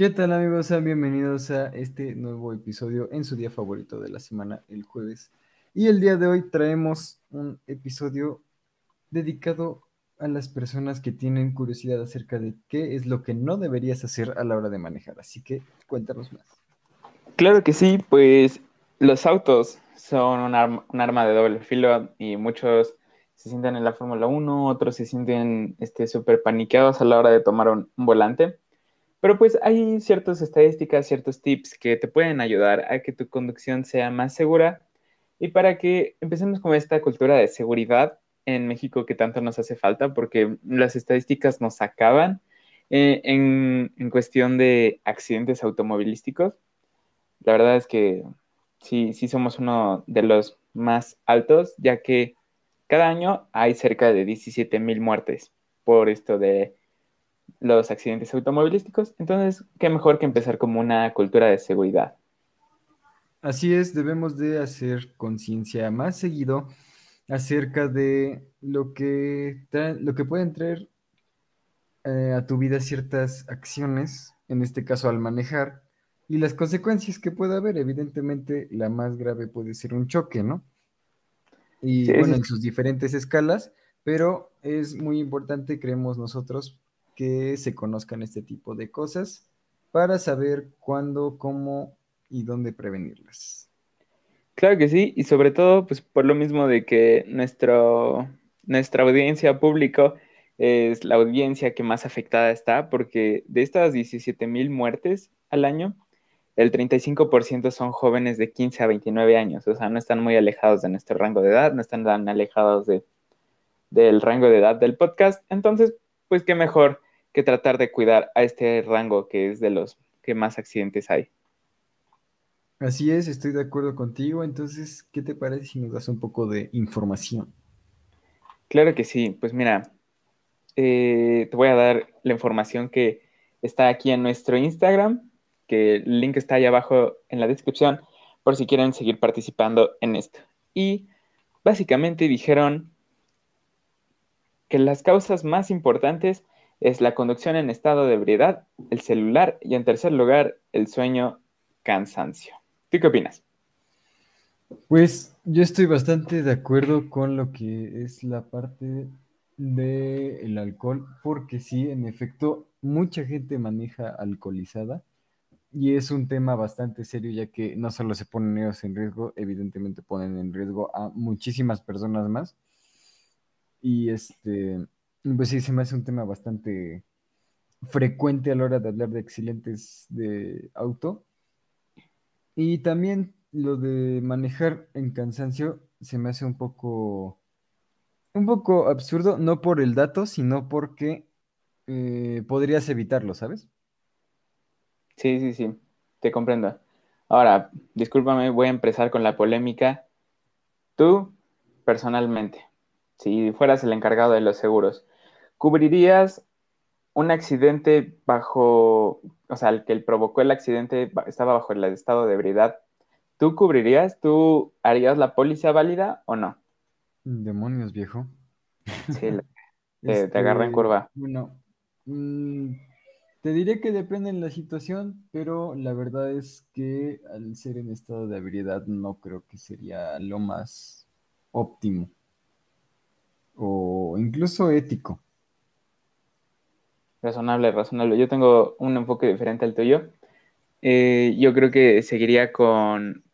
¿Qué tal amigos? Sean bienvenidos a este nuevo episodio en su día favorito de la semana, el jueves. Y el día de hoy traemos un episodio dedicado a las personas que tienen curiosidad acerca de qué es lo que no deberías hacer a la hora de manejar. Así que cuéntanos más. Claro que sí, pues los autos son un, arma, de doble filo y muchos se sienten en la Fórmula 1, otros se sienten este, súper paniqueados a la hora de tomar un, volante. Pero pues hay ciertas estadísticas, ciertos tips que te pueden ayudar a que tu conducción sea más segura y para que empecemos con esta cultura de seguridad en México que tanto nos hace falta porque las estadísticas nos acaban eh, en, en cuestión de accidentes automovilísticos. La verdad es que sí, sí somos uno de los más altos, ya que cada año hay cerca de 17 mil muertes por esto de los accidentes automovilísticos. Entonces, qué mejor que empezar como una cultura de seguridad. Así es, debemos de hacer conciencia más seguido acerca de lo que, lo que pueden traer eh, a tu vida ciertas acciones, en este caso al manejar, y las consecuencias que puede haber. Evidentemente, la más grave puede ser un choque, ¿no? Y bueno, en sus diferentes escalas, pero es muy importante, creemos nosotros, que se conozcan este tipo de cosas para saber cuándo, cómo y dónde prevenirlas. Claro que sí, y sobre todo, pues por lo mismo de que nuestro, nuestra audiencia público es la audiencia que más afectada está, porque de estas 17 mil muertes al año, el 35% son jóvenes de 15 a 29 años, o sea, no están muy alejados de nuestro rango de edad, no están tan alejados de, del rango de edad del podcast. Entonces, pues qué mejor que tratar de cuidar a este rango que es de los que más accidentes hay. Así es, estoy de acuerdo contigo. Entonces, ¿qué te parece si nos das un poco de información? Claro que sí. Pues mira, eh, te voy a dar la información que está aquí en nuestro Instagram, que el link está ahí abajo en la descripción por si quieren seguir participando en esto. Y básicamente dijeron que las causas más importantes es la conducción en estado de ebriedad, el celular y en tercer lugar el sueño, cansancio. ¿Tú qué opinas? Pues yo estoy bastante de acuerdo con lo que es la parte del alcohol, porque sí, en efecto, mucha gente maneja alcoholizada y es un tema bastante serio, ya que no solo se ponen ellos en riesgo, evidentemente ponen en riesgo a muchísimas personas más. Y este, pues sí, se me hace un tema bastante frecuente a la hora de hablar de accidentes de auto. Y también lo de manejar en cansancio se me hace un poco, un poco absurdo, no por el dato, sino porque eh, podrías evitarlo, ¿sabes? Sí, sí, sí, te comprendo. Ahora, discúlpame, voy a empezar con la polémica. Tú, personalmente, si fueras el encargado de los seguros, ¿cubrirías un accidente bajo, o sea, el que provocó el accidente estaba bajo el estado de ebriedad? ¿Tú cubrirías? ¿Tú harías la póliza válida o no? Demonios, viejo. Sí, te, agarra en este, curva. Bueno, mm, te diré que depende de la situación, pero la verdad es que al ser en estado de ebriedad no creo que sería lo más óptimo o incluso ético. Razonable, razonable. Yo tengo un enfoque diferente al tuyo. Eh, yo creo que seguiría con,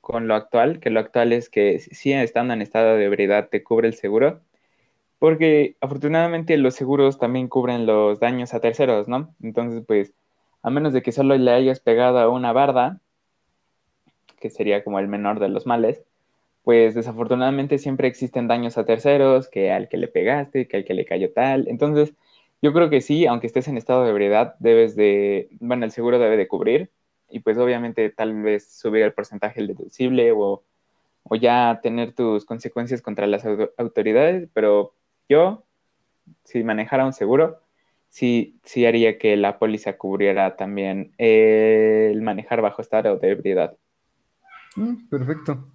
con lo actual, que lo actual es que si estando en estado de ebriedad te cubre el seguro, porque afortunadamente los seguros también cubren los daños a terceros, ¿no? Entonces, pues, a menos de que solo le hayas pegado a una barda, que sería como el menor de los males, pues desafortunadamente siempre existen daños a terceros, que al que le pegaste, que al que le cayó tal. Entonces, yo creo que sí, aunque estés en estado de ebriedad, debes de, bueno, el seguro debe de cubrir y pues obviamente tal vez subir el porcentaje del deducible o, o ya tener tus consecuencias contra las autoridades, pero yo, si manejara un seguro, sí, sí haría que la póliza cubriera también el manejar bajo estado de ebriedad. Mm, perfecto.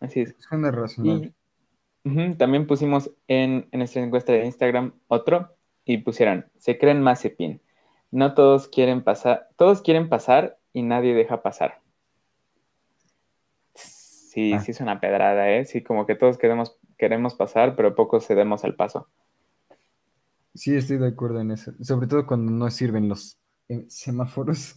Así es. Suena razonable. También pusimos en, en nuestra encuesta de Instagram otro y pusieron, se creen Mazepin. No todos quieren pasar, todos quieren pasar y nadie deja pasar. Sí, Ah. sí es una pedrada, ¿eh? Sí, como que todos queremos, queremos pasar, pero pocos cedemos al paso. Sí, estoy de acuerdo en eso. Sobre todo cuando no sirven los eh, semáforos.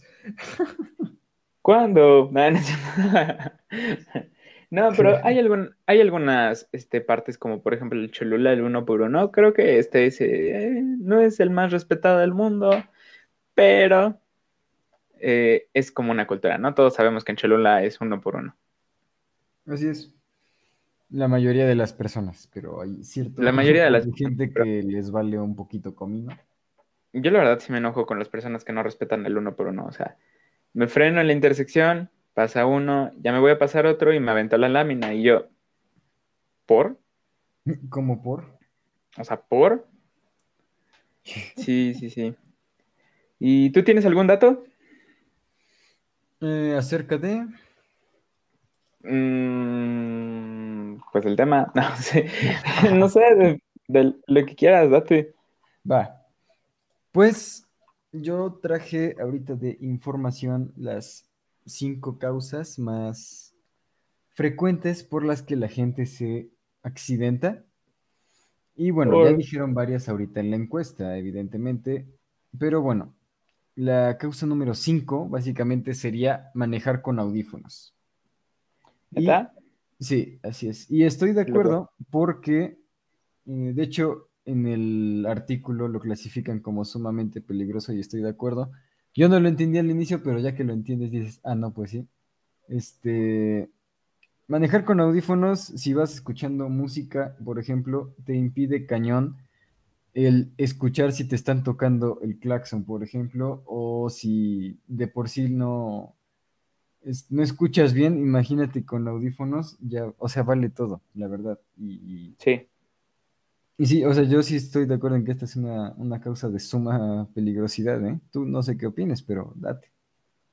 ¿Cuándo? No, pero hay, algún, hay algunas este, partes como por ejemplo el Cholula, el uno por uno. Creo que este es, eh, no es el más respetado del mundo, pero eh, es como una cultura, ¿no? Todos sabemos que en Cholula es uno por uno. Así es. La mayoría de las personas, pero hay cierto La mayoría de las gente que les vale un poquito comino. Yo la verdad sí me enojo con las personas que no respetan el uno por uno. O sea, me freno en la intersección, pasa uno, ya me voy a pasar otro y me aventó la lámina. Y yo, ¿por? Como por. O sea, ¿por? Sí, sí, sí. ¿Y tú tienes algún dato? Eh, acerca de. Mm, pues el tema, no sé, no sé, de, de lo que quieras, date. Va. Pues yo traje ahorita de información las cinco causas más frecuentes por las que la gente se accidenta. Y bueno, ya dijeron varias ahorita en la encuesta, evidentemente. Pero bueno, la causa número 5 básicamente sería manejar con audífonos. Y- ¿Neta? sí, así es. Y estoy de acuerdo porque, eh, de hecho, en el artículo lo clasifican como sumamente peligroso y estoy de acuerdo. Yo no lo entendí al inicio, pero ya que lo entiendes dices, ah, no, pues sí. Este, manejar con audífonos, si vas escuchando música, por ejemplo, te impide cañón el escuchar si te están tocando el claxon, por ejemplo, o si de por sí no, no escuchas bien, imagínate con audífonos, ya, o sea, vale todo, la verdad. Y- Sí. Y sí, o sea, yo sí estoy de acuerdo en que esta es una, una causa de suma peligrosidad, ¿eh? Tú no sé qué opines, pero date.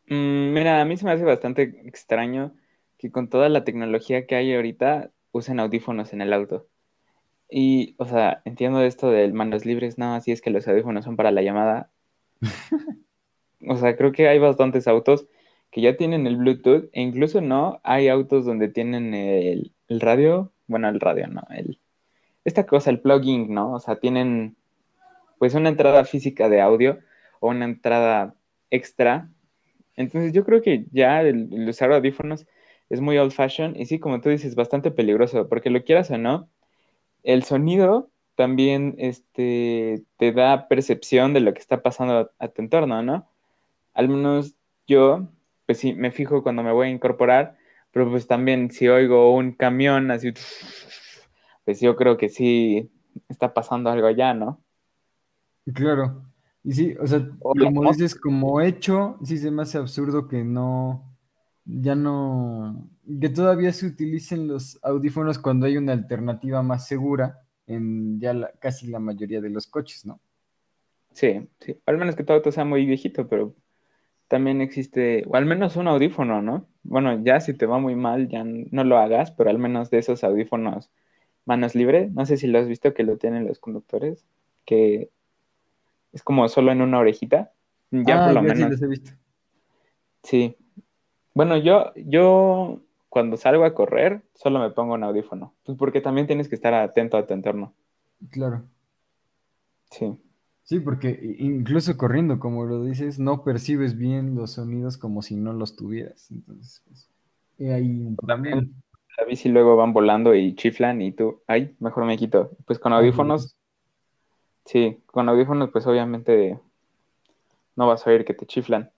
Mm, mira, a mí se me hace bastante extraño que con toda la tecnología que hay ahorita usen audífonos en el auto. Y, o sea, entiendo esto del manos libres, no, así es que los audífonos son para la llamada. O sea, creo que hay bastantes autos que ya tienen el Bluetooth e incluso no, hay autos donde tienen el, el radio, bueno, el radio, no, el, esta cosa, el plugin, ¿no? O sea, tienen pues una entrada física de audio o una entrada extra. Entonces yo creo que ya el, usar audífonos es muy old fashion y sí, como tú dices, bastante peligroso, porque lo quieras o no, el sonido también este, te da percepción de lo que está pasando a tu entorno, ¿no? Al menos yo, pues sí, me fijo cuando me voy a incorporar, pero pues también si oigo un camión así, pues yo creo que sí está pasando algo allá, ¿no? Claro. Y sí, o sea, como dices, como hecho, sí se me hace absurdo que no, ya no, que todavía se utilicen los audífonos cuando hay una alternativa más segura en ya la- casi la mayoría de los coches, ¿no? Sí, sí. Al menos que tu auto sea muy viejito, pero también existe, o al menos un audífono, ¿no? Bueno, ya si te va muy mal, ya no lo hagas, pero al menos de esos audífonos manos libre, no sé si lo has visto que lo tienen los conductores, que es como solo en una orejita. Ya Ah, por lo sí menos, los he visto. sí. Bueno, yo, yo cuando salgo a correr, solo me pongo un audífono, pues porque también tienes que estar atento a tu entorno. Claro. Sí. Sí, porque incluso corriendo, como lo dices, no percibes bien los sonidos como si no los tuvieras. Entonces, pues, he ahí un problema. También la bici luego van volando y chiflan y tú, ay, mejor me quito. Pues con audífonos, sí, con audífonos pues obviamente no vas a oír que te chiflan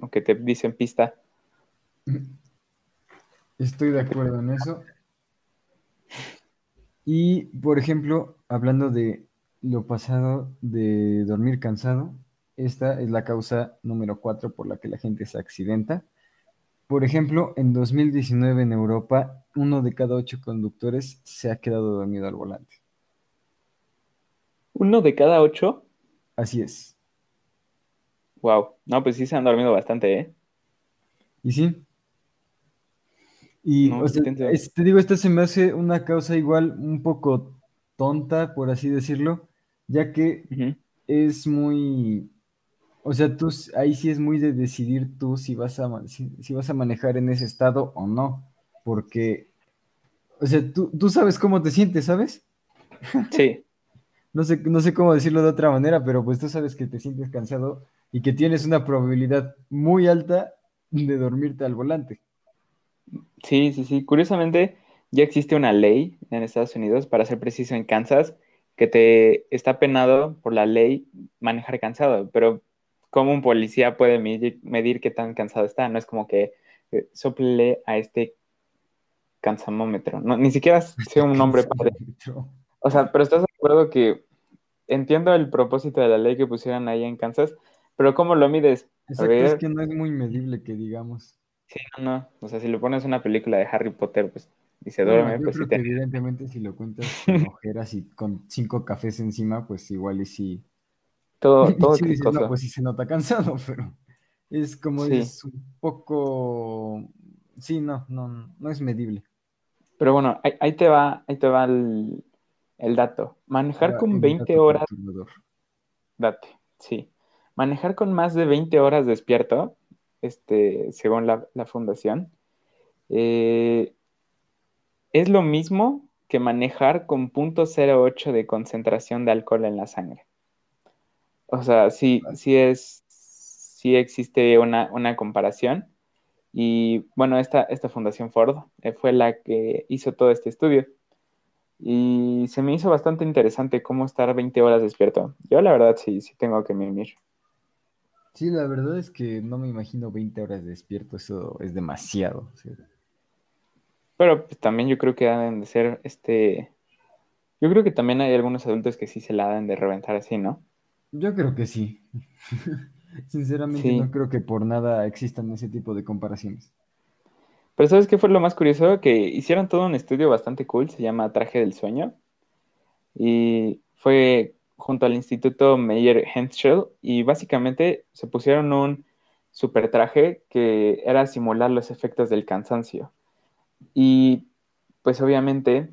o que te dicen pista. Estoy de acuerdo en eso. Y, por ejemplo, hablando de lo pasado de dormir cansado, esta es la causa número cuatro por la que la gente se accidenta. Por ejemplo, en 2019 en Europa, uno de cada ocho conductores se ha quedado dormido al volante. Uno de cada ocho, Así es. wow, no, pues sí se han dormido bastante, ¿eh? ¿Y sí? Y, No, o sea, intenso. es- te digo, esta se me hace una causa igual un poco tonta, por así decirlo, ya que es muy, O sea, tú ahí sí es muy de decidir tú si vas a, si vas a manejar en ese estado o no. Porque, o sea, tú, tú sabes cómo te sientes, ¿sabes? Sí, No sé, no sé cómo decirlo de otra manera, pero pues tú sabes que te sientes cansado y que tienes una probabilidad muy alta de dormirte al volante. sí, sí, sí. Curiosamente, ya existe una ley en Estados Unidos, para ser preciso en Kansas, que te está penado por la ley manejar cansado, pero ¿cómo un policía puede medir, medir qué tan cansado está? No es como que eh, sople a este cansamómetro, no, ni siquiera sé un nombre padre. O sea, pero estás de acuerdo que entiendo el propósito de la ley que pusieron ahí en Kansas, pero ¿cómo lo mides? Exacto, es que no es muy medible que digamos. sí, no, no. O sea, si lo pones una película de Harry Potter, pues, y se Bueno, duerme, yo pues creo que te... evidentemente si lo cuentas con ojeras y con cinco cafés encima, pues igual y sí. Todo, todo Sí no, pues sí se nota cansado, pero es como Sí. dices, un poco... Sí, no, no, no es medible. Pero bueno, ahí, ahí te va, ahí te va el, el dato. Manejar Ahora, con el 20 dato horas, date, sí. Manejar con más de 20 horas despierto, este, según la, la fundación, eh, es lo mismo que manejar con .08 de concentración de alcohol en la sangre. O sea, sí, sí es, sí existe una, una comparación. Y bueno, esta, esta Fundación Ford eh, fue la que hizo todo este estudio. Y se me hizo bastante interesante cómo estar 20 horas despierto. Yo la verdad sí, sí tengo que mimir. Sí, la verdad es que no me imagino 20 horas despierto, eso es demasiado. Pero pues, también yo creo que deben de ser, este... Yo creo que también hay algunos adultos que sí se la dan de reventar así, ¿no? Yo creo que sí. Sinceramente Sí. no creo que por nada existan ese tipo de comparaciones. Pero ¿sabes qué fue lo más curioso? Que hicieron todo un estudio bastante cool, se llama Traje del Sueño. Y fue junto al Instituto Meyer Henschel y básicamente se pusieron un super traje que era simular los efectos del cansancio. Y pues obviamente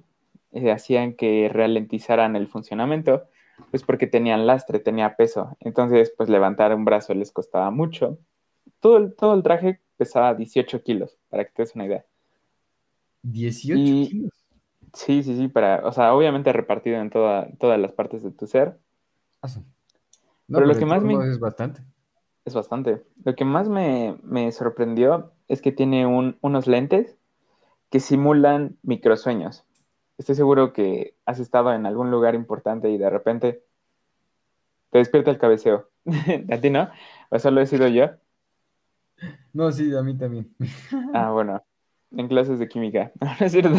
eh, hacían que ralentizaran el funcionamiento, pues porque tenían lastre, tenía peso. Entonces, pues levantar un brazo les costaba mucho. Todo el, todo el traje pesaba 18 kilos, para que te des una idea. 18 Y- kilos. Sí, sí, sí, para, o sea, obviamente repartido en toda, todas las partes de tu ser, Ah, sí. No, Pero lo de que más me- es bastante. es bastante. Lo que más me, me sorprendió es que tiene un- unos lentes que simulan microsueños. Estoy seguro que has estado en algún lugar importante y de repente te despierta el cabeceo. ¿A ti no? ¿O solo he sido yo? No, sí, a mí también. Ah, bueno, en clases de química. No es cierto.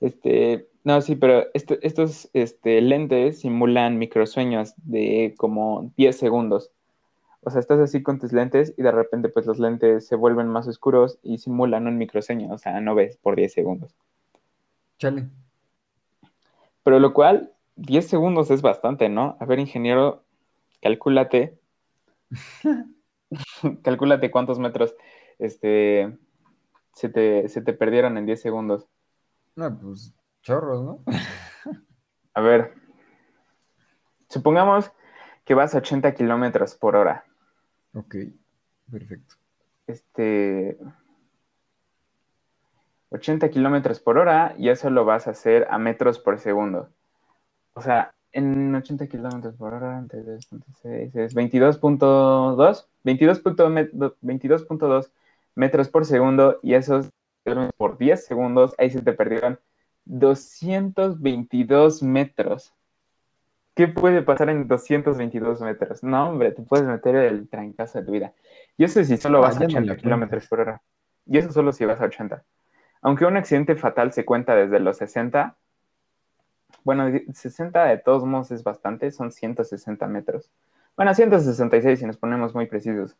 Este, no, sí, pero esto- estos este, lentes simulan microsueños de como 10 segundos. O sea, estás así con tus lentes y de repente pues los lentes se vuelven más oscuros y simulan un microsueño, o sea, no ves por 10 segundos. Chale. Pero lo cual, 10 segundos es bastante, ¿no? A ver, ingeniero, calcúlate. calcúlate cuántos metros este, se te, se te perdieron en 10 segundos. No, pues chorros, ¿no? A ver, supongamos que vas a 80 kilómetros por hora. Ok, perfecto. Este. 80 kilómetros por hora y eso lo vas a hacer a metros por segundo. O sea, en 80 kilómetros por hora, entre 2.6 es 22.2, 22.2 22.2 metros por segundo y esos por 10 segundos, ahí se te perdieron 222 metros. ¿Qué puede pasar en 222 metros? No, hombre, te puedes meter el trancazo de tu vida. Y eso si solo vas a ya no 80 le kilómetros por hora. Y eso solo si vas a 80. Aunque un accidente fatal se cuenta desde los 60, bueno, 60 de todos modos es bastante, son 160 metros. Bueno, 166 si nos ponemos muy precisos,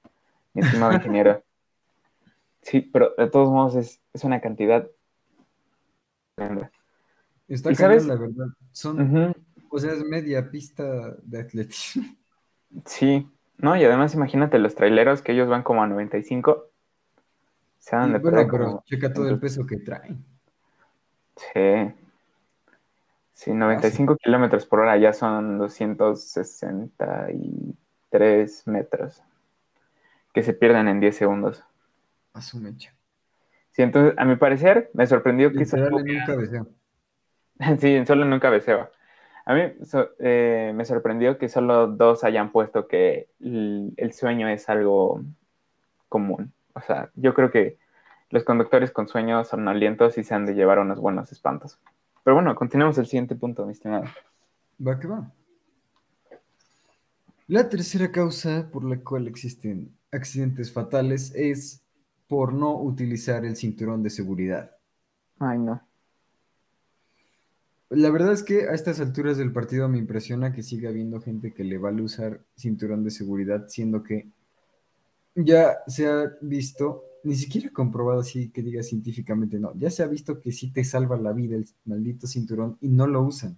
mi estimado ingeniero. Sí, pero de todos modos es, es una cantidad tremenda. Está ¿Y sabes? la verdad. Son, o sea, es media pista de atletismo. Sí, ¿no? Y además imagínate los traileros que ellos van como a 95. Se van de bueno, pero checa todo el peso que traen. Sí. Sí, 95 kilómetros por hora ya son 260 y 3 metros que se pierdan en 10 segundos. A su mecha. Sí, entonces, a mi parecer, me sorprendió que... Literal en un cabeceo. sí, solo en un cabeceo. A mí eh, me sorprendió que solo dos hayan puesto que el, el sueño es algo común. O sea, yo creo que los conductores con sueños son alientos y se han de llevar unos buenos espantos. Pero bueno, continuemos el siguiente punto, mi estimado. Va que va. La tercera causa por la cual existen accidentes fatales es por no utilizar el cinturón de seguridad. Ay, no. La verdad es que a estas alturas del partido me impresiona que siga habiendo gente que le vale usar cinturón de seguridad, siendo que ya se ha visto, ni siquiera comprobado así que diga científicamente, no, ya se ha visto que sí te salva la vida el maldito cinturón y no lo usan.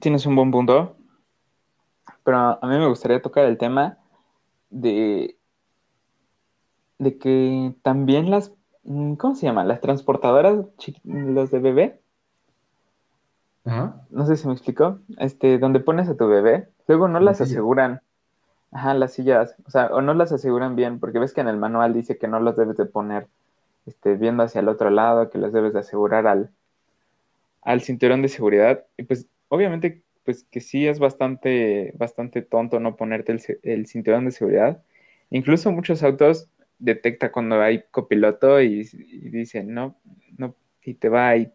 Tienes un buen punto, pero a mí me gustaría tocar el tema de, de que también las Mm, ¿Cómo se llama? Las transportadoras, los de bebé. No sé si me explicó. Este, donde pones a tu bebé, luego no las aseguran. Ajá, las sillas. O sea, o no las aseguran bien, porque ves que en el manual dice que no las debes de poner este, viendo hacia el otro lado, que las debes de asegurar al, al cinturón de seguridad. Y pues, obviamente, pues que sí es bastante, bastante tonto no ponerte el, el cinturón de seguridad. Incluso muchos autos detecta cuando hay copiloto y, dice, no, no, y te va ahí,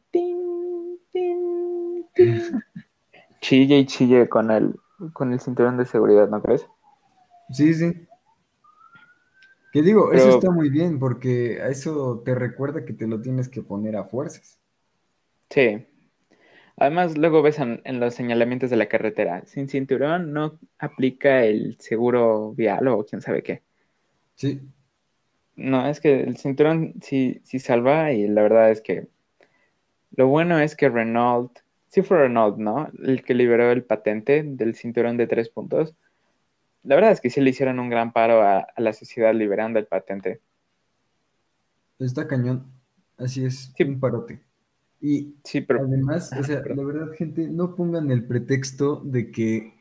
chille y chille con el, con el cinturón de seguridad, ¿no crees? Sí, sí. Que digo, eso está muy bien porque a eso te recuerda que te lo tienes que poner a fuerzas. Sí. Además, luego ves en, en, los señalamientos de la carretera, sin cinturón no aplica el seguro vial o quién sabe qué. Sí. No, es que el cinturón sí, sí salva y la verdad es que lo bueno es que Renault, sí fue Renault, ¿no? El que liberó el patente del cinturón de tres puntos. La verdad es que sí le hicieron un gran paro a, la sociedad liberando el patente. Está cañón, así es, un parote. Y sí, pero, además, o sea, la verdad, gente, no pongan el pretexto de que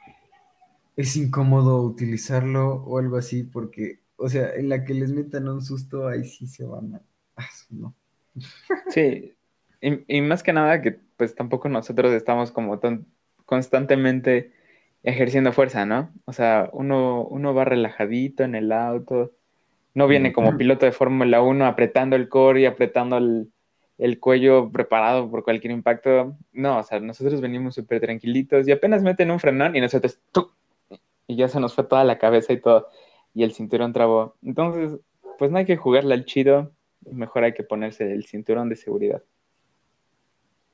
es incómodo utilizarlo o algo así, porque o sea, en la que les metan un susto, ahí sí se van a... Ah, no. Sí, y, más que nada que pues tampoco nosotros estamos como tan constantemente ejerciendo fuerza, ¿no? O sea, uno, uno va relajadito en el auto, no viene como piloto de Fórmula 1 apretando el core y apretando el, el, cuello preparado por cualquier impacto. No, o sea, nosotros venimos súper tranquilitos y apenas meten un frenón y nosotros, y ya se nos fue toda la cabeza y todo y el cinturón trabó. Entonces, pues no hay que jugarle al chido, mejor hay que ponerse el cinturón de seguridad.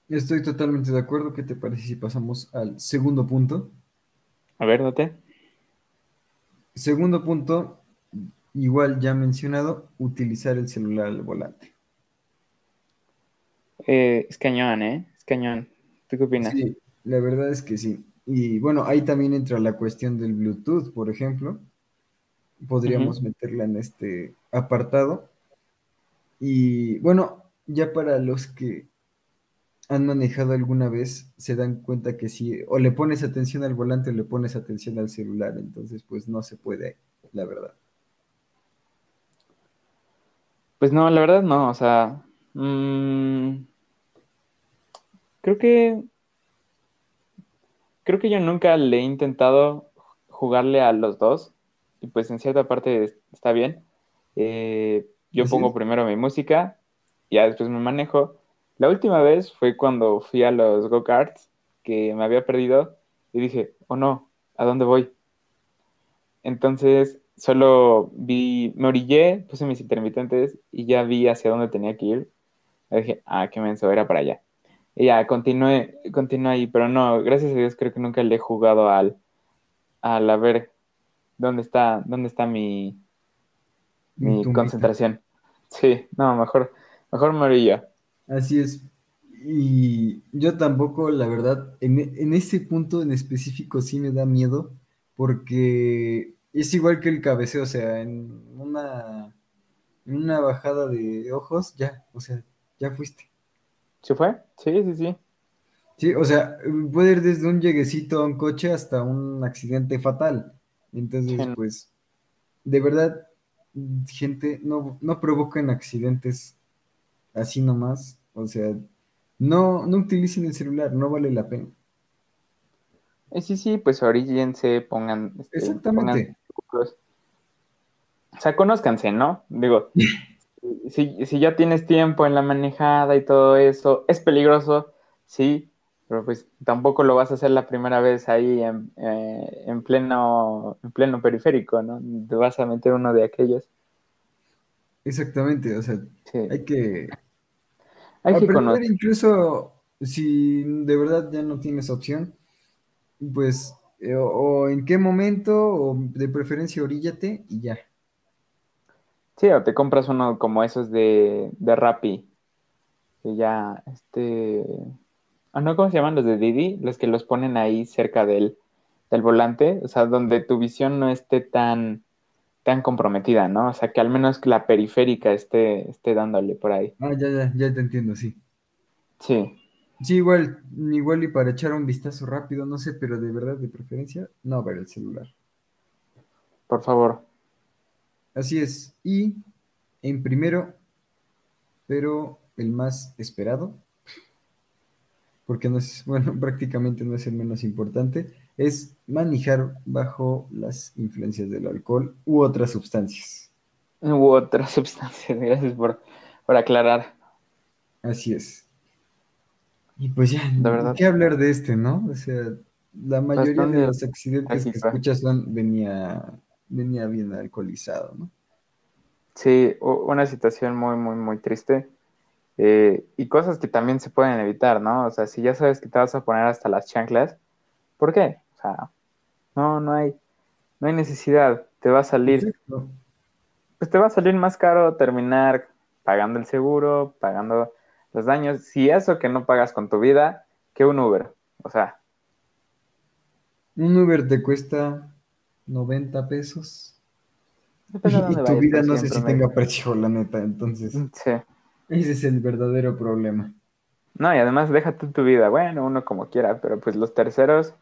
Estoy totalmente de acuerdo. ¿Qué te parece si pasamos al segundo punto? A ver, date. Segundo punto, igual ya mencionado, utilizar el celular al volante. Eh, es cañón, ¿eh? Es cañón. ¿Tú qué opinas? Sí, la verdad es que sí. Y bueno, ahí también entra la cuestión del Bluetooth, por ejemplo podríamos meterla en este apartado. Y bueno, ya para los que han manejado alguna vez, se dan cuenta que si o le pones atención al volante o le pones atención al celular, entonces pues no se puede, la verdad. Pues no, la verdad no, o sea, mm, creo que creo que yo nunca le he intentado jugarle a los dos y pues en cierta parte está bien. Eh, yo pongo primero mi música, y ya después me manejo. La última vez fue cuando fui a los go-karts, que me había perdido, y dije, oh no, ¿a dónde voy? Entonces solo vi, me orillé, puse mis intermitentes y ya vi hacia dónde tenía que ir. Y dije, ah, qué menso, era para allá. Y ya, continué, continué ahí, pero no, gracias a Dios creo que nunca le he jugado al, al a ver ¿Dónde está, dónde está mi, mi concentración? Sí, no, mejor, mejor me Así es. Y yo tampoco, la verdad, en, en ese punto en específico sí me da miedo, porque es igual que el cabeceo, o sea, en una, en una bajada de ojos, ya, o sea, ya fuiste. ¿Se fue? Sí, sí, sí. Sí, o sea, puede ir desde un lleguecito a un coche hasta un accidente fatal. Entonces, Sí. pues, de verdad, gente, no, no provoquen accidentes así nomás. O sea, no, no utilicen el celular, no vale la pena. Eh, sí, sí, pues oríllense, pongan, este, Exactamente. pongan o sea, conózcanse, ¿no? Digo, si, si ya tienes tiempo en la manejada y todo eso, es peligroso, sí, pero pues tampoco lo vas a hacer la primera vez ahí en, eh, en pleno, en pleno periférico, ¿no? Te vas a meter uno de aquellos. Exactamente, o sea, Sí. hay que Hay que conocer. incluso si de verdad ya no tienes opción, pues, eh, o, o en qué momento, o de preferencia oríllate y ya. Sí, o te compras uno como esos de, de Rappi, que ya, este, ah, no, ¿cómo se llaman los de Didi? Los que los ponen ahí cerca del, del volante, o sea, donde tu visión no esté tan, tan comprometida, ¿no? O sea, que al menos la periférica esté, esté dándole por ahí. Ah, ya, ya, ya te entiendo, sí. Sí, Sí, igual, igual y para echar un vistazo rápido, no sé, pero de verdad, de preferencia, no ver el celular. por favor. Así es. Y en primero, pero el más esperado, porque no es, bueno, prácticamente no es el menos importante, es manejar bajo las influencias del alcohol u otras sustancias. U otras sustancias, gracias por, por aclarar. Así es. Y pues ya, De verdad. ¿qué hablar de este, no? O sea, la mayoría de los accidentes que escuchas son venía, venía bien alcoholizado, ¿no? Sí, una situación muy, muy, muy triste. Eh, y cosas que también se pueden evitar, ¿no? O sea, si ya sabes que te vas a poner hasta las chanclas, ¿por qué? O sea, no, no hay, no hay necesidad. Te va a salir, Exacto. pues te va a salir más caro terminar pagando el seguro, pagando los daños. Si eso que no pagas con tu vida, que un Uber. O sea, Un Uber te cuesta 90 pesos. depende Y dónde tu vida no sé si tenga precio, la neta. Entonces, Sí. ese es el verdadero problema. No, y además deja tú tu vida. Bueno, uno como quiera, pero pues los terceros,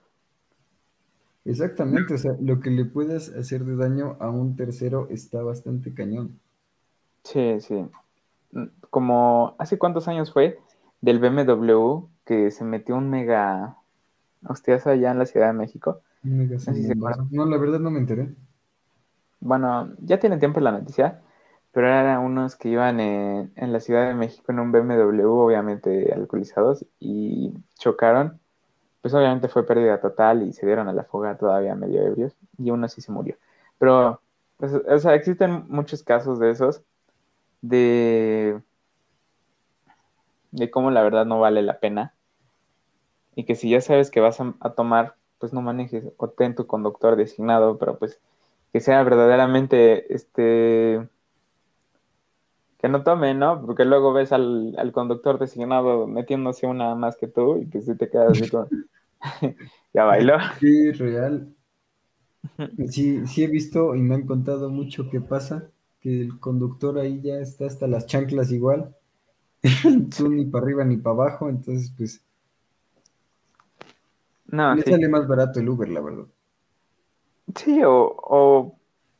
Exactamente, o sea, lo que le puedas hacer de daño a un tercero está bastante cañón. Sí, sí. Mm, Como, ¿hace cuántos años fue? Del BMW que se metió un mega hostiazo allá en la Ciudad de México. Mega si sandungazo. No, la verdad no me enteré. Bueno, ya tiene tiempo la noticia, pero eran unos que iban en, en la Ciudad de México en un BMW, obviamente alcoholizados, y chocaron. Pues obviamente fue pérdida total y se dieron a la fuga todavía medio ebrios, y uno sí se murió. Pero, pues, o sea, existen muchos casos de esos, de, de cómo la verdad no vale la pena, y que si ya sabes que vas a, a tomar, pues no manejes, o ten tu conductor designado, pero pues que sea verdaderamente, este, que no tome, ¿no? Porque luego ves al, al conductor designado metiéndose una más que tú y que si te quedas así como, ya bailó. Sí, real. Sí, sí he visto y me han contado mucho que pasa, que el conductor ahí ya está hasta las chanclas igual. Tú ni para arriba ni para abajo, entonces pues No, le sí. sale más barato el Uber, la verdad. Sí, o, o,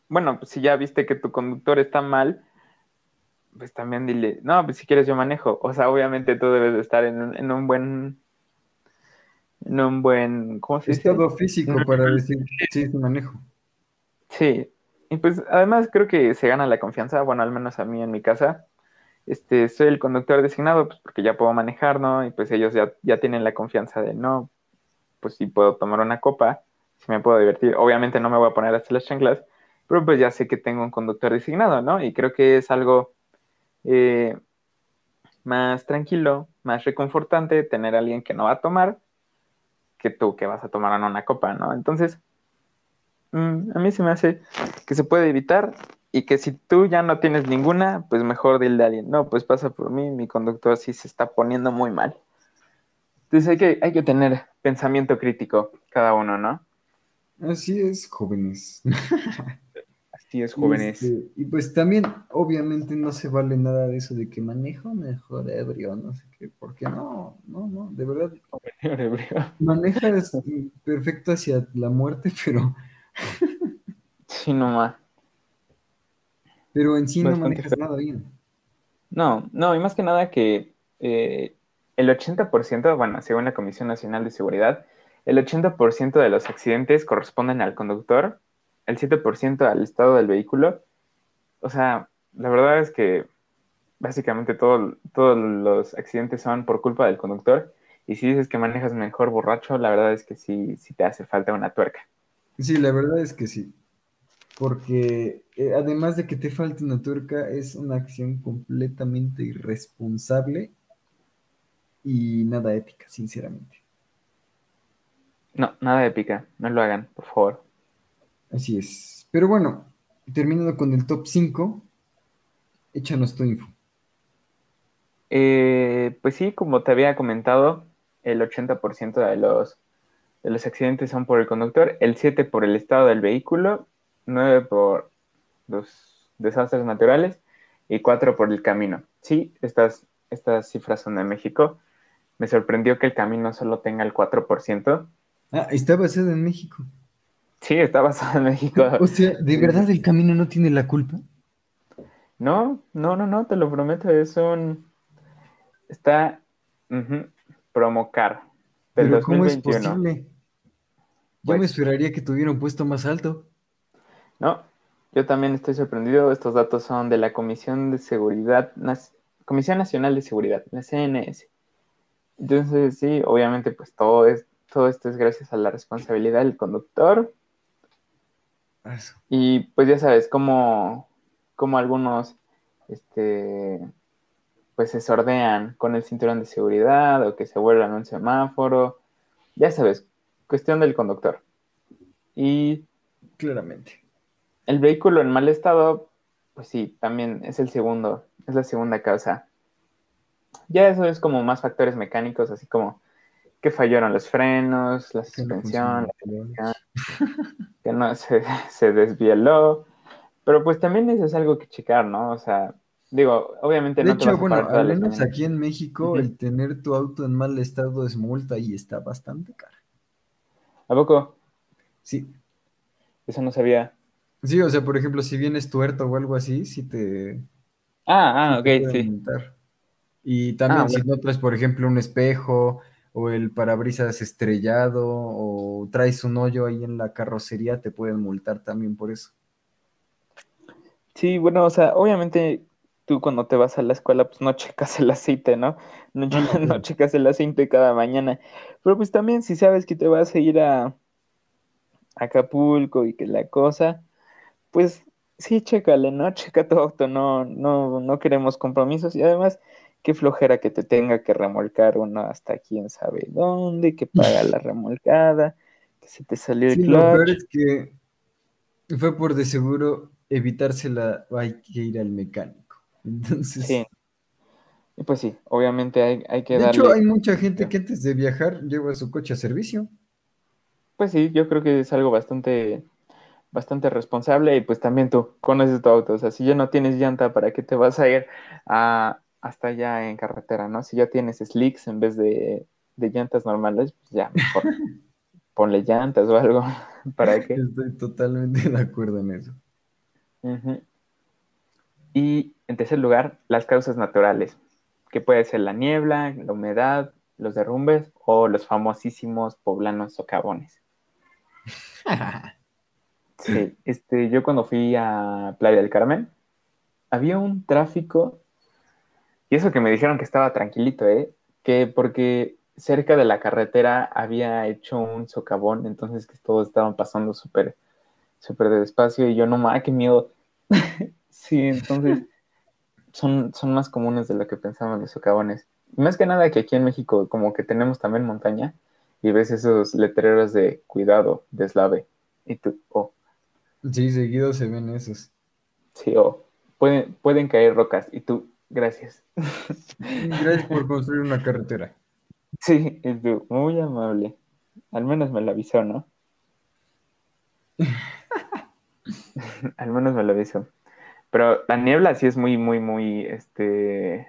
bueno, pues si ya viste que tu conductor está mal, pues también dile, no, pues si quieres yo manejo. O sea, obviamente tú debes de estar en un, en un buen, en un buen, ¿cómo se dice? Estado físico para decir, sí, sí manejo. Sí, y pues además creo que se gana la confianza, bueno, al menos a mí en mi casa, este, soy el conductor designado, pues porque ya puedo manejar, ¿no? Y pues ellos ya, ya tienen la confianza de, no, pues sí puedo tomar una copa, si me puedo divertir, obviamente no me voy a poner hasta las chanclas, pero pues ya sé que tengo un conductor designado, ¿no? Y creo que es algo eh, más tranquilo, más reconfortante tener a alguien que no va a tomar que tú que vas a tomar en una copa, ¿no? Entonces, mm, a mí se me hace que se puede evitar y que si tú ya no tienes ninguna, pues mejor dile a alguien, no, pues pasa por mí, mi conductor sí se está poniendo muy mal. Entonces hay que, hay que tener pensamiento crítico cada uno, ¿no? Así es, jóvenes. Sí, es Y, jóvenes. este, y pues también, obviamente, no se vale nada de eso de que manejo mejor ebrio, no sé qué, porque no, no, no, de verdad, manejas mm, perfecto hacia la muerte, pero, Sí, nomás. pero en sí no Bastante manejas feo. nada bien. No, no, y más que nada que eh, el 80%, bueno, según la Comisión Nacional de Seguridad, el 80% de los accidentes corresponden al conductor, el 7% al estado del vehículo. O sea, la verdad es que básicamente todo- todos los accidentes son por culpa del conductor. Y si dices que manejas mejor borracho, la verdad es que sí, sí te hace falta una tuerca. Sí, la verdad es que sí, porque eh, además de que te falte una tuerca, es una acción completamente irresponsable y nada ética, sinceramente. No, nada de pica, no lo hagan, por favor. Así es. Pero bueno, terminando con el top 5, échanos tu info. Eh, pues sí, como te había comentado, el 80% de los, de los accidentes son por el conductor, el 7% por el estado del vehículo, 9% por los desastres naturales y 4% por el camino. Sí, estas, estas cifras son de México. Me sorprendió que el camino solo tenga el 4%. Ah, está basado en México. Sí, está basado en México. O sea, ¿de verdad el camino no tiene la culpa? No, no, no, no, te lo prometo, es un... Está ujú, Promocar del Pero ¿cómo es 2021. posible? Yo Pues- me esperaría que tuviera un puesto más alto. No, yo también estoy sorprendido. Estos datos son de la Comisión de Seguridad, Comisión Nacional de Seguridad, la CNS. Entonces, sí, obviamente, pues todo es, todo esto es gracias a la responsabilidad del conductor. Eso. Y pues ya sabes, cómo, cómo algunos este, pues se sordean con el cinturón de seguridad o que se vuelan un semáforo. Ya sabes, cuestión del conductor. Y Claramente. el vehículo en mal estado, pues sí, también es el segundo, es la segunda causa. Ya eso es como más factores mecánicos, así como que fallaron los frenos, la suspensión, funciona. que no se, se desvieló. Pero pues también eso es algo que checar, ¿no? O sea, digo, obviamente De no te hecho, vas a bueno, al menos aquí en México, Ujú. el tener tu auto en mal estado es multa y está bastante cara. ¿A poco? Sí. Eso no sabía. Sí, o sea, por ejemplo, si vienes tuerto o algo así, sí te, Ah, ah, te ok, sí. Y también Ah, si no traes, por ejemplo, un espejo o el parabrisas estrellado o traes un hoyo ahí en la carrocería, te pueden multar también por eso. Sí, bueno, o sea, obviamente tú cuando te vas a la escuela, pues no checas el aceite, ¿no? No, checas el aceite cada mañana. Pero pues también si sabes que te vas a ir a Acapulco y que la cosa, pues sí, chécale, ¿no? Checa tu auto, no, no, no queremos compromisos y además, qué flojera que te tenga que remolcar uno hasta quién sabe dónde, que paga la remolcada, que se te salió el Sí, lo peor clutch. es que fue por de seguro evitársela, hay que ir al mecánico. Entonces, Sí. Y pues sí, obviamente hay, hay que de darle. hecho, hay mucha gente que antes de viajar lleva su coche a servicio. Pues sí, yo creo que es algo bastante, bastante responsable y pues también tú conoces tu auto, o sea, si ya no tienes llanta, ¿para qué te vas a ir a, hasta allá en carretera, no? Si ya tienes slicks en vez de, de llantas normales, pues ya mejor ponle llantas o algo, ¿para qué? Estoy totalmente de acuerdo en eso. Y en tercer lugar, las causas naturales, que puede ser la niebla, la humedad, los derrumbes o los famosísimos poblanos socavones. Sí, este, yo cuando fui a Playa del Carmen, había un tráfico, y eso que me dijeron que estaba tranquilito, ¿eh? Que porque cerca de la carretera había hecho un socavón, entonces que todos estaban pasando súper, súper despacio, y yo no más, qué miedo. sí, entonces son, son más comunes de lo que pensaban los socavones. Más que nada que aquí en México como que tenemos también montaña, y ves esos letreros de cuidado, deslave, y tú, oh. Sí, seguido se ven esos. Sí, o pueden, pueden caer rocas y tú, gracias. Gracias por construir una carretera. Sí, tú, muy amable. Al menos me lo avisó, ¿no? Al menos me lo aviso. Pero la niebla sí es muy, muy, muy, este...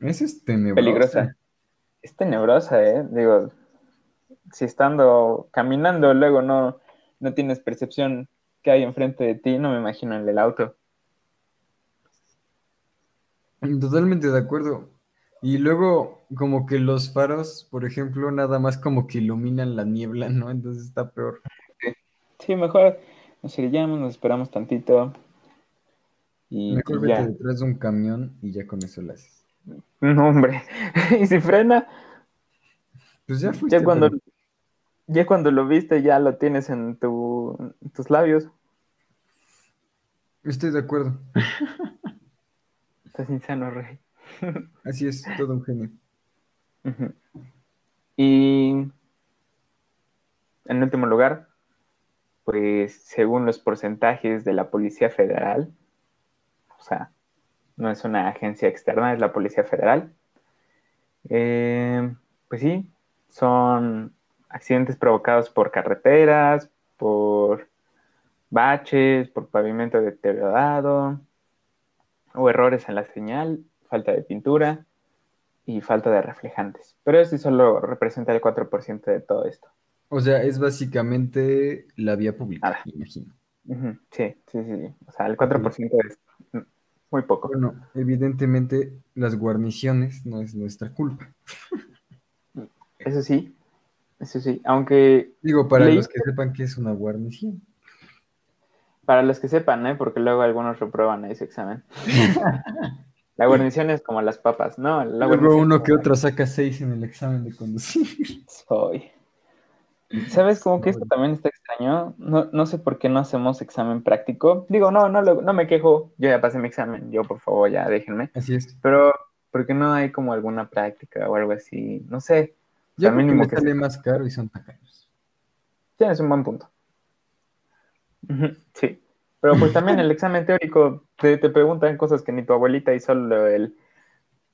Es tenebrosa. Peligrosa. Es tenebrosa, ¿eh? Digo, si estando caminando luego no, no tienes percepción que hay enfrente de ti, no me imagino en el auto. Totalmente de acuerdo. Y luego, como que los faros, por ejemplo, nada más como que iluminan la niebla, ¿no? Entonces está peor. Sí, mejor nos iríamos, nos esperamos tantito. Y, Mejor y vete ya. detrás de un camión y ya con eso lo haces. No, hombre. y si frena, Pues ya fuiste. ya cuando, pero- ya cuando lo viste, ya lo tienes en, tu, en tus labios. Estoy de acuerdo. Estás insano, rey. Así es, todo un genio. Y en último lugar, pues según los porcentajes de la Policía Federal, o sea, no es una agencia externa, es la Policía Federal, eh, pues sí, son accidentes provocados por carreteras, por baches, por pavimento deteriorado, o errores en la señal, falta de pintura y falta de reflejantes. Pero eso sí solo representa el 4% de todo esto. O sea, es básicamente la vía pública, Nada. me imagino. Ujú, Sí, sí, sí, sí. O sea, el 4% es muy poco. Bueno, evidentemente las guarniciones no es nuestra culpa. Eso sí, eso sí. Aunque Digo, para Leí- los que sepan que es una guarnición. Para los que sepan, ¿eh? Porque luego algunos reprueban ese examen. La guarnición es como las papas, ¿no? La Luego uno que otro saca seis en el examen de conducir. Soy. ¿Sabes como que esto también está extraño? No, no sé por qué no hacemos examen práctico. Digo, no, no, no me quejo. Yo ya pasé mi examen. Yo, por favor, ya déjenme. Así es. Pero, ¿por qué no hay como alguna práctica o algo así? No sé. Que sale más caro y son tacaños. Tienes un buen punto. Sí. Pero pues también el examen teórico te, te preguntan cosas que ni tu abuelita y solo el,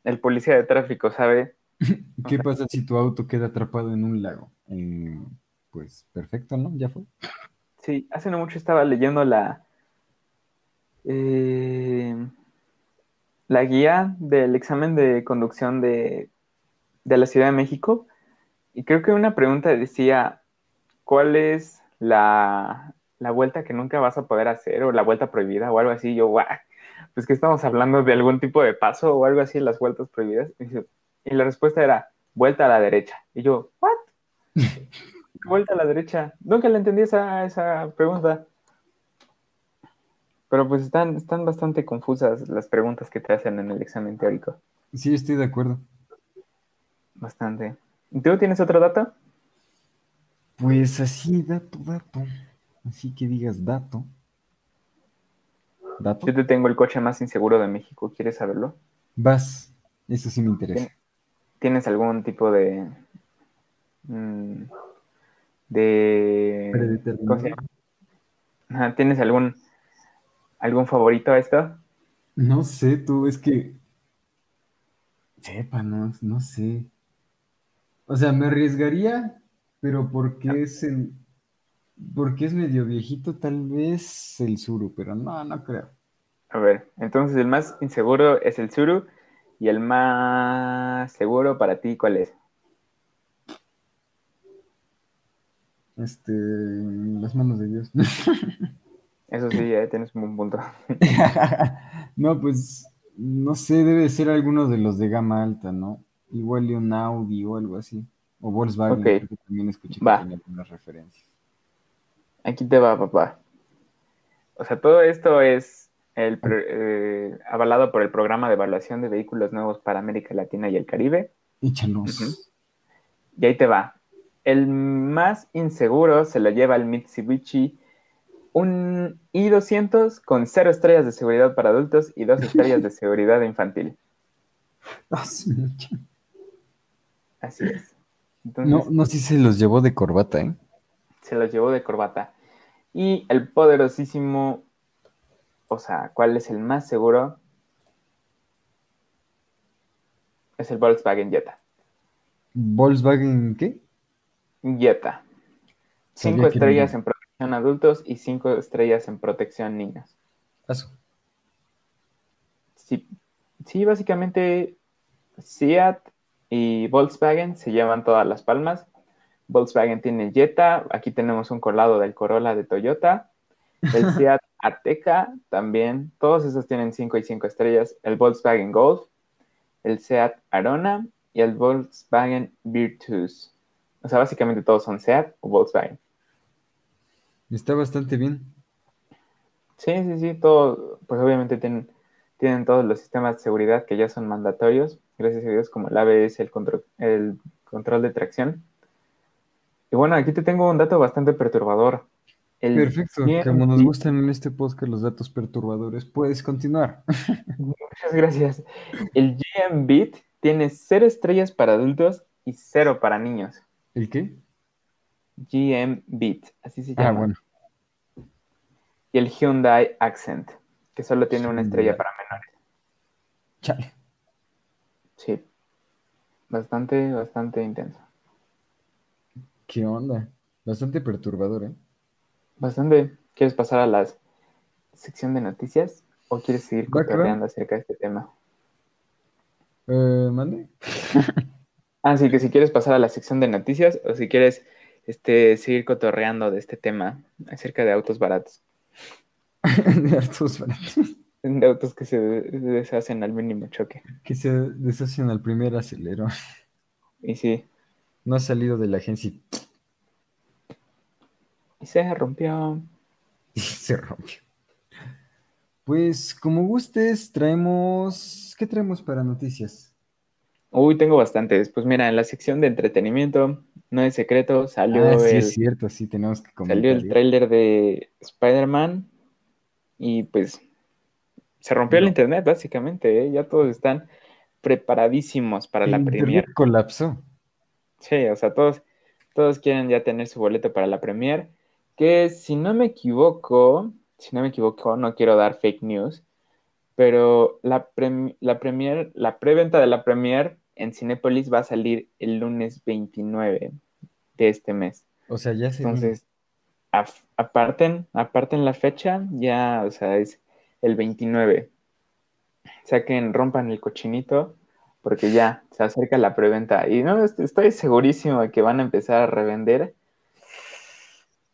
el policía de tráfico sabe. ¿Qué pasa si tu auto queda atrapado en un lago? Eh, pues perfecto, ¿no? Ya fue. Sí, hace no mucho estaba leyendo la, eh, la guía del examen de conducción de, de la Ciudad de México y creo que una pregunta decía, ¿cuál es la, la vuelta que nunca vas a poder hacer o la vuelta prohibida o algo así? Yo, guau, pues que estamos hablando de algún tipo de paso o algo así en las vueltas prohibidas. Y, la respuesta era, vuelta a la derecha. Y yo, ¿what? vuelta a la derecha. Nunca le entendí esa, esa pregunta. Pero pues están, están bastante confusas las preguntas que te hacen en el examen teórico. Sí, estoy de acuerdo. Bastante. ¿Y ¿Tú tienes otro dato? Pues así, dato, dato. Así que digas dato. ¿Dato? Yo te tengo el coche más inseguro de México. ¿Quieres saberlo? Vas. Eso sí me interesa. ¿Tienes algún tipo de... mm, de... ¿cómo se Predeterminado. llama? ¿Tienes algún, algún favorito a esto? No sé, tú, es que. Sepa, no, no sé. O sea, me arriesgaría, pero porque es el. Porque es medio viejito, tal vez el Suru, pero no, no creo. A ver, entonces el más inseguro es el Tsuru y el más seguro para ti, ¿cuál es? Este. Las manos de Dios. Eso sí, eh, tienes un buen punto. No, pues. No sé, debe ser alguno de los de gama alta, ¿no? Igual y un Audi o algo así. O Volkswagen, Ok. creo que también escuché que Va. tenía algunas referencias. Aquí te va, papá. O sea, todo esto es el, eh, avalado por el programa de evaluación de vehículos nuevos para América Latina y el Caribe. Échanos. Ujú. Y ahí te va. El más inseguro se lo lleva el Mitsubishi, un i200 con cero estrellas de seguridad para adultos y dos estrellas de seguridad infantil. Ah. Así es. Entonces, No, no sé si se los llevó de corbata, ¿eh? se los llevó de corbata. Y el poderosísimo, o sea, ¿cuál es el más seguro? Es el Volkswagen Jetta. ¿Volkswagen qué? Jetta. Sabía Cinco estrellas en protección adultos y 5 estrellas en protección niños. Sí, sí, básicamente Seat y Volkswagen se llevan todas las palmas. Volkswagen tiene Jetta, aquí tenemos un colado del Corolla de Toyota. El Seat Ateca también, todos esos tienen 5 y 5 estrellas. El Volkswagen Golf, el Seat Arona y el Volkswagen Virtus. O sea, básicamente todos son Seat o Volkswagen. Está bastante bien. Sí, sí, sí, todo, pues obviamente tienen, tienen todos los sistemas de seguridad que ya son mandatorios, gracias a Dios, como el ABS, el control, el control de tracción. Y bueno, aquí te tengo un dato bastante perturbador. Perfecto, como nos gustan en este podcast los datos perturbadores, puedes continuar. Muchas gracias. El GM Beat tiene cero estrellas para adultos y cero para niños. ¿El qué? GM Beat, así se Ah, llama. bueno. Y el Hyundai Accent, que solo tiene una estrella para menores. Chale. Sí. Bastante, bastante intenso. ¿Qué onda? Bastante perturbador, ¿eh? Bastante. ¿Quieres pasar a la sección de noticias o quieres seguir cotorreando acerca de este tema? Eh, ¿Mande? Ah, sí, que si quieres pasar a la sección de noticias o si quieres este, seguir cotorreando de este tema acerca de autos baratos, de hartos baratos. de autos que se de- deshacen al mínimo choque. Que se deshacen al primer acelero. Y sí, No ha salido de la agencia y y se rompió. se rompió. Pues como gustes, traemos... ¿Qué traemos para noticias? Uy, tengo bastantes. Pues mira, en la sección de entretenimiento, no es secreto, salió Ah, sí, el, es cierto, sí, tenemos que comentar. salió el tráiler de Spider-Man y pues se rompió el No. internet básicamente, ¿eh? Ya todos están preparadísimos para la El premier. internet colapsó. Sí, o sea, todos, todos quieren ya tener su boleto para la premier, que si no me equivoco, si no me equivoco, no quiero dar fake news, pero la, prem- la premier, la preventa de la premier en Cinépolis va a salir el lunes 29 de este mes. O sea, ya se. Entonces, aparten, aparten la fecha, ya, o sea, es el 29. Saquen, rompan el cochinito, porque ya se acerca la preventa. Y no, est- estoy segurísimo de que van a empezar a revender.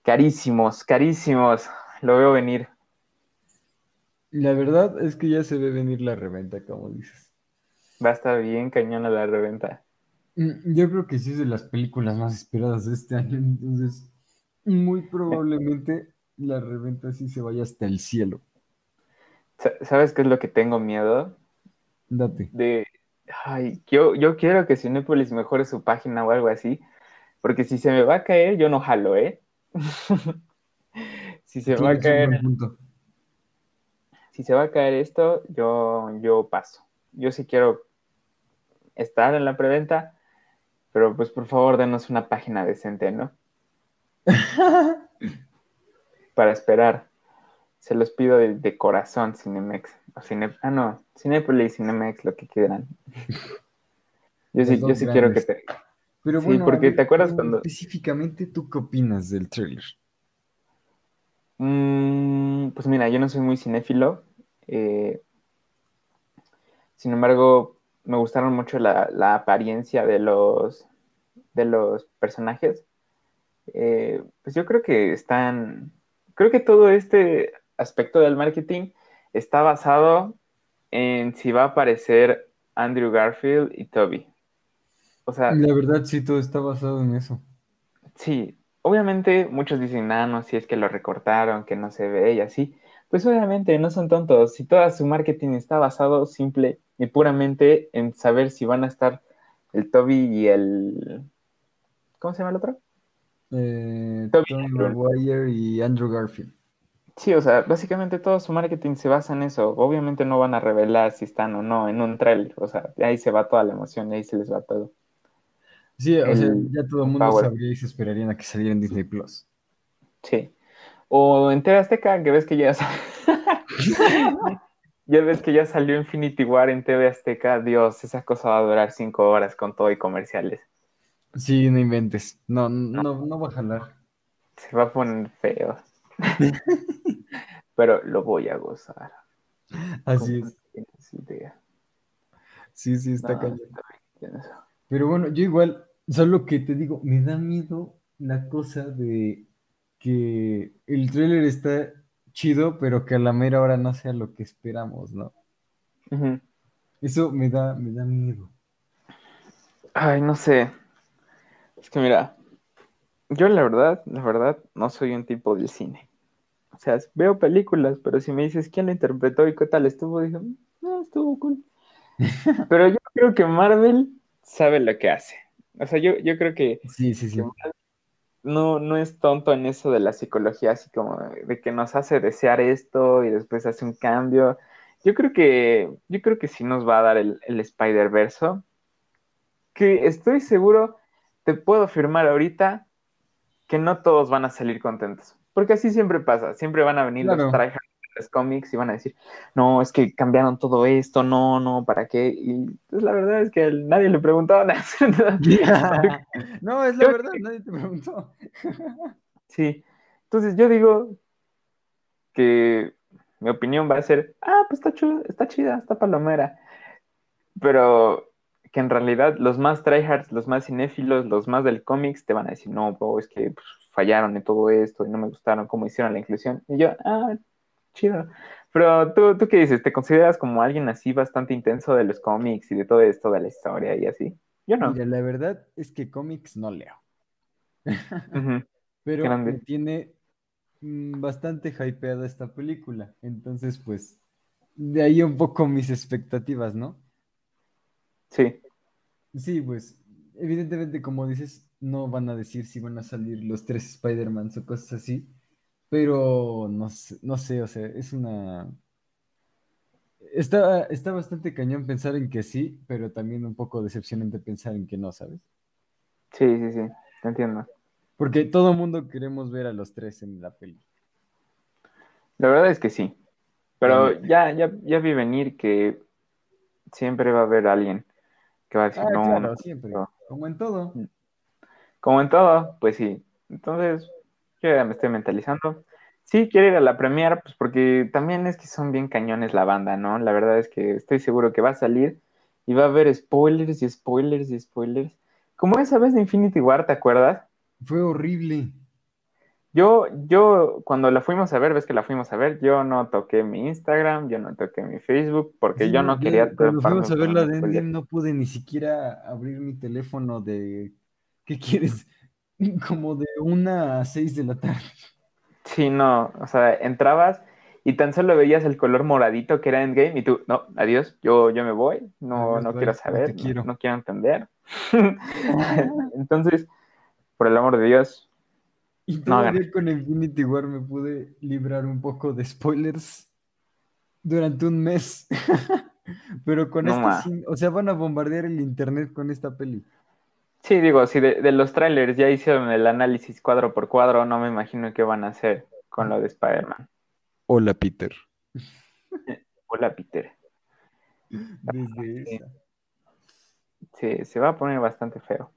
Carísimos, carísimos. Lo veo venir. La verdad es que ya se ve venir la reventa, como dices. Va a estar bien cañona la reventa. Mm, Yo creo que sí es de las películas más esperadas de este año, entonces muy probablemente la reventa sí se vaya hasta el cielo. Sa- ¿Sabes qué es lo que tengo miedo? Date. de, ay, yo, yo quiero que Cinépolis mejore su página o algo así, porque si se me va a caer, yo no jalo, ¿eh? si se va a caer, si se va a caer esto, yo, yo paso. Yo sí quiero estar en la preventa, pero pues por favor denos una página decente, ¿no? Para esperar. Se los pido de, de corazón, Cinemex. O Cine, ah, no, Cinépolis, Cinemex, lo que quieran. Yo sí, yo sí quiero que te, Pero Sí, bueno, porque ver, ¿te acuerdas cuando- específicamente tú qué opinas del tráiler? Mm, pues mira, yo no soy muy cinéfilo. eh, sin embargo, me gustaron mucho la, la apariencia de los, de los personajes. Eh, pues yo creo que están. Creo que todo este aspecto del marketing está basado en si va a aparecer Andrew Garfield y Toby. O sea, La verdad sí, todo está basado en eso. Sí, obviamente muchos dicen, ah, no, si es que lo recortaron, que no se ve y así. Pues obviamente no son tontos. Si todo su marketing está basado simple y puramente en saber si van a estar el Toby y el... ¿Cómo se llama el otro? Eh, Maguire. Maguire y Andrew Garfield. Sí, o sea, básicamente todo su marketing se basa en eso. Obviamente no van a revelar si están o no en un trailer. O sea, ahí se va toda la emoción, de ahí se les va todo. Sí, o sea, ya todo el mundo Power. sabría y se esperarían a que saliera en Disney Plus. Sí. O en TV Azteca, que ves que ya, ya ves que ya salió Infinity War en TV Azteca. Dios, esa cosa va a durar cinco horas con todo y comerciales. Sí, no inventes. No, no, no va a jalar. Se va a poner feo. Pero lo voy a gozar. Así es. Sí, sí, está no, Pero bueno, yo igual, solo que te digo, me da miedo la cosa de que el tráiler está chido, pero que a la mera hora no sea lo que esperamos, ¿no? Eso me da, me da miedo. Ay, no sé. Es que mira, yo la verdad, la verdad, no soy un tipo del cine. O sea, veo películas, pero si me dices quién la interpretó y qué tal estuvo, dije, no, mm, estuvo cool. pero yo creo que Marvel sabe lo que hace. O sea, yo, yo creo que, sí, sí, sí. no, no es tonto en eso de la psicología, así como de que nos hace desear esto y después hace un cambio. Yo creo que, yo creo que sí nos va a dar el, el Spider-Verse, que estoy seguro, te puedo afirmar ahorita que no todos van a salir contentos. Porque así siempre pasa, siempre van a venir los tryhards de los cómics y van a decir, no, es que cambiaron todo esto, no, no, ¿para qué? Y pues la verdad es que nadie le preguntaba nada. no, es la verdad, nadie te preguntó. sí, entonces yo digo que mi opinión va a ser, ah, pues está chida, está chida, está palomera. Pero que en realidad los más tryhards, los más cinéfilos, los más del cómics te van a decir, no, es que pues, fallaron en todo esto y no me gustaron cómo hicieron la inclusión. Y yo, ah, chido. Pero ¿tú, tú qué dices, ¿te consideras como alguien así bastante intenso de los cómics y de todo esto de la historia y así? Yo no. Mira, la verdad es que cómics no leo. Pero me tiene mm, bastante hypeada esta película. Entonces, pues, de ahí un poco mis expectativas, ¿no? Sí. Sí, pues, evidentemente, como dices, no van a decir si van a salir los tres Spider-Mans o cosas así, pero no sé, no sé, o sea, es una... Está, está bastante cañón pensar en que sí, pero también un poco decepcionante pensar en que no, ¿sabes? Sí, sí, sí, te entiendo. Porque todo el mundo queremos ver a los tres en la peli. La verdad es que sí. Pero ya, ya, ya vi venir que siempre va a haber alguien que va a decir, ah, no, claro, siempre. Como en todo. Como en todo, pues sí. Entonces, yo ya me estoy mentalizando. Sí, quiero ir a la premiere, pues porque también es que son bien cañones la banda, ¿no? La verdad es que estoy seguro que va a salir y va a haber spoilers y spoilers y spoilers. Como esa vez de Infinity War, ¿te acuerdas? Fue horrible. Yo, yo, cuando la fuimos a ver, ves que la fuimos a ver, yo no toqué mi Instagram, yo no toqué mi Facebook, porque yo no quería... Cuando fuimos a ver la de Endgame no pude ni siquiera abrir mi teléfono de ¿Qué quieres? Como de una a seis de la tarde. Sí, no, o sea, entrabas y tan solo veías el color moradito que era Endgame y tú, no, adiós, yo, yo me voy, no, no quiero saber, no, quiero. No, quiero entender. Entonces, por el amor de Dios. Y todavía con Infinity War me pude librar un poco de spoilers durante un mes. Pero con este, o sea, van a bombardear el internet con esta peli. Sí, digo, si de, los trailers ya hicieron el análisis cuadro por cuadro, no me imagino qué van a hacer con lo de Spider-Man. Hola, Peter. Hola, Peter. Desde esa. Sí, se va a poner bastante feo.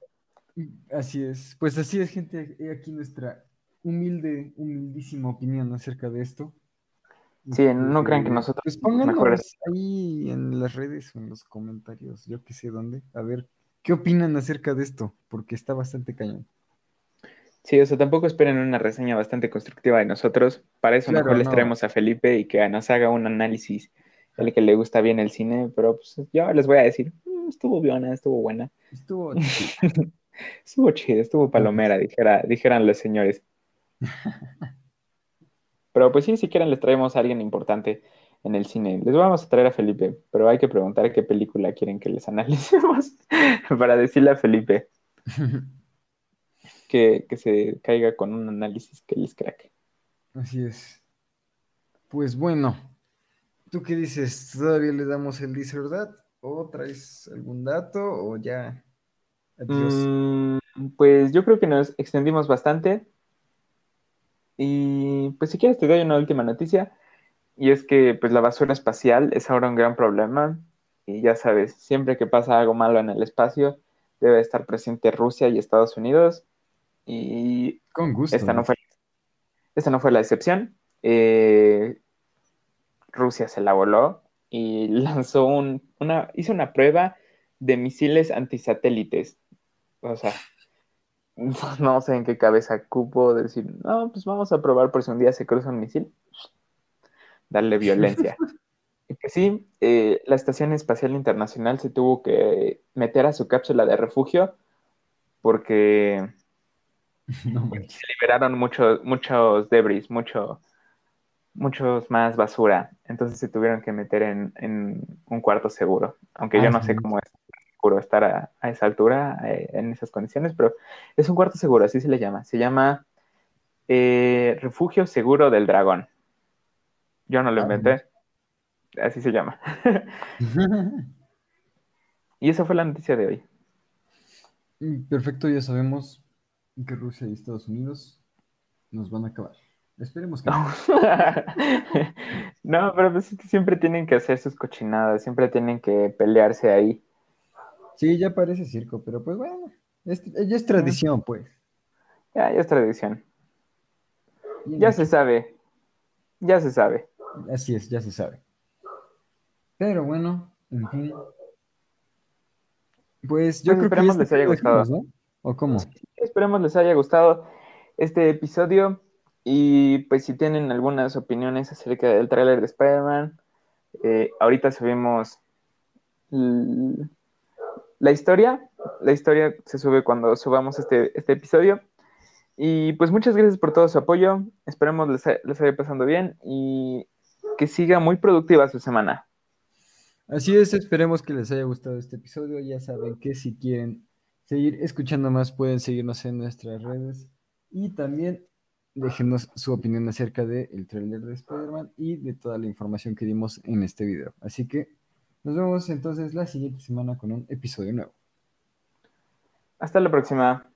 Así es. Pues así es, gente. Aquí nuestra humilde, humildísima opinión acerca de esto. Sí, no crean que nosotros. Pues pónganos ahí en las redes o en los comentarios, yo que sé dónde, a ver ¿Qué opinan acerca de esto? Porque está bastante cañón. Sí, o sea, tampoco esperen una reseña bastante constructiva de nosotros. Para eso mejor les traemos a Felipe y que nos haga un análisis el que le gusta bien el cine, pero pues yo les voy a decir, mm, estuvo buena, estuvo buena. Estuvo estuvo chido, estuvo palomera, dijera, dijeran los señores. pero pues sí, si quieren les traemos a alguien importante en el cine. Les vamos a traer a Felipe, pero hay que preguntar qué película quieren que les analicemos para decirle a Felipe que, se caiga con un análisis que les craque. Así es. Pues bueno, ¿tú qué dices? ¿Todavía le damos el this ¿O traes algún dato? ¿O ya? Adiós. Mm, pues yo creo que nos extendimos bastante. Y pues si quieres te doy una última noticia. Y es que pues la basura espacial es ahora un gran problema y ya sabes, siempre que pasa algo malo en el espacio debe estar presente Rusia y Estados Unidos y con gusto. Esta no fue la esta no fue la excepción. Eh, Rusia se la voló y lanzó un, una, hizo una prueba de misiles antisatélites. O sea, no sé en qué cabeza cupo decir, no, pues vamos a probar por si un día se cruza un misil, darle violencia. que sí, eh, la Estación Espacial Internacional se tuvo que meter a su cápsula de refugio porque se liberaron muchos muchos debris, mucho, muchos más basura. Entonces se tuvieron que meter en, un cuarto seguro. Aunque yo no sé cómo es seguro estar a, esa altura, eh, en esas condiciones, pero es un cuarto seguro, así se le llama. Se llama eh, Refugio Seguro del Dragón. Yo no lo inventé. Así se llama. y esa fue la noticia de hoy. Mm, perfecto, ya sabemos que Rusia y Estados Unidos nos van a acabar. Esperemos que no. no, pero pues siempre tienen que hacer sus cochinadas, siempre tienen que pelearse ahí. Sí, ya parece circo, pero pues bueno, ya es tradición, pues. Ya, ya es tradición. Ya se sabe. Ya se sabe. Así es, ya se sabe. Pero bueno, en fin. Pues yo pues creo que. Esperemos les haya gustado. ¿no? ¿O cómo? esperemos les haya gustado este episodio. Y pues si tienen algunas opiniones acerca del tráiler de Spider-Man, eh, ahorita subimos la historia. La historia se sube cuando subamos este, este episodio. Y pues muchas gracias por todo su apoyo. Esperemos les, les vaya pasando bien y que siga muy productiva su semana. Así es, esperemos que les haya gustado este episodio. Ya saben que si quieren seguir escuchando más, pueden seguirnos en nuestras redes. Y también déjenos su opinión acerca del el trailer de Spider-Man y de toda la información que dimos en este video. Así que nos vemos entonces la siguiente semana con un episodio nuevo. Hasta la próxima.